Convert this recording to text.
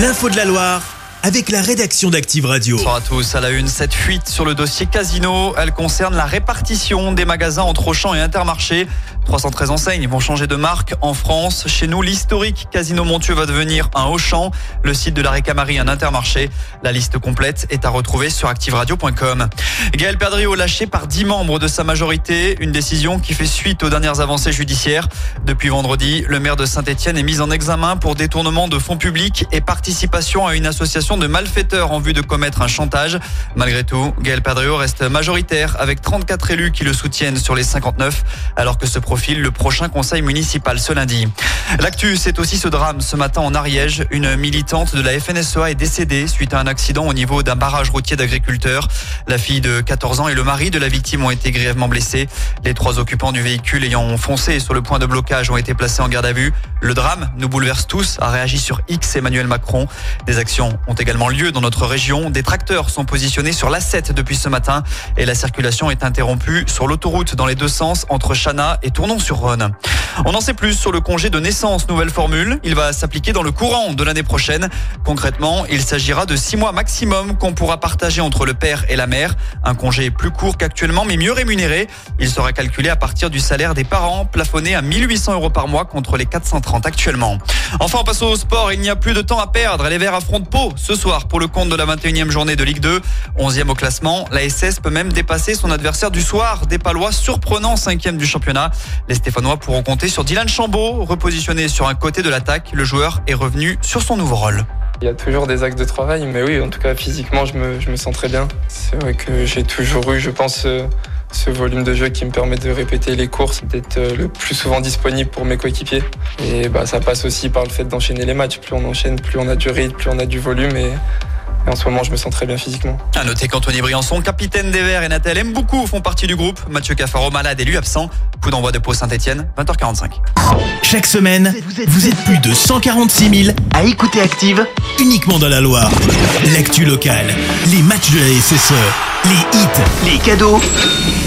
L'info de la Loire avec la rédaction d'Active Radio. Bonsoir à tous. À la une, cette fuite sur le dossier Casino, elle concerne la répartition des magasins entre Auchan et Intermarché. 313 enseignes vont changer de marque en France. Chez nous, l'historique Casino Montieu va devenir un Auchan. Le site de la Récamarie, un Intermarché. La liste complète est à retrouver sur activeradio.com. Gaël Perdriau lâché par 10 membres de sa majorité. Une décision qui fait suite aux dernières avancées judiciaires. Depuis vendredi, le maire de Saint-Etienne est mis en examen pour détournement de fonds publics et participation à une association de malfaiteurs en vue de commettre un chantage. Malgré tout, Gaël Perdriau reste majoritaire avec 34 élus qui le soutiennent sur les 59, alors que se profile le prochain conseil municipal ce lundi. L'actu, c'est aussi ce drame ce matin en Ariège. Une militante de la FNSEA est décédée suite à un accident au niveau d'un barrage routier d'agriculteurs. La fille de 14 ans et le mari de la victime ont été grièvement blessés. Les trois occupants du véhicule ayant foncé sur le point de blocage ont été placés en garde à vue. Le drame nous bouleverse tous, a réagi sur X Emmanuel Macron. Des actions ont également lieu dans notre région. Des tracteurs sont positionnés sur l'A7 depuis ce matin et la circulation est interrompue sur l'autoroute dans les deux sens entre Chana et Tournon-sur-Rhône. On en sait plus sur le congé de naissance nouvelle formule. Il va s'appliquer dans le courant de l'année prochaine. Concrètement, il s'agira de six mois maximum qu'on pourra partager entre le père et la mère. Un congé plus court qu'actuellement mais mieux rémunéré. Il sera calculé à partir du salaire des parents, plafonné à 1800 euros par mois contre les 430 actuellement. Enfin, en passant au sport. Il n'y a plus de temps à perdre. Les Verts affrontent Pau ce soir pour le compte de la 21e journée de Ligue 2. 11e au classement. La SS peut même dépasser son adversaire du soir. Des Palois surprenants 5e du championnat. Les Stéphanois pourront compter sur Dylan Chambaud, repositionné sur un côté de l'attaque. Le joueur est revenu sur son nouveau rôle. Il y a toujours des actes de travail, mais oui, en tout cas physiquement, je me, je me sens très bien. C'est vrai que j'ai toujours eu, je pense, euh, ce volume de jeu qui me permet de répéter les courses, d'être euh, le plus souvent disponible pour mes coéquipiers. Et bah, ça passe aussi par le fait d'enchaîner les matchs. Plus on enchaîne, plus on a du rythme, plus on a du volume. Et et en ce moment, je me sens très bien physiquement. À noter qu'Anthony Briançon, capitaine des Verts et Nathalie M. beaucoup font partie du groupe. Mathieu Cafaro, malade et lui absent. Coup d'envoi de Pau Saint-Etienne, 20h45. Chaque semaine, vous êtes plus de 146 000 à écouter Active uniquement dans la Loire. L'actu locale, les matchs de la SSE, les hits, les cadeaux,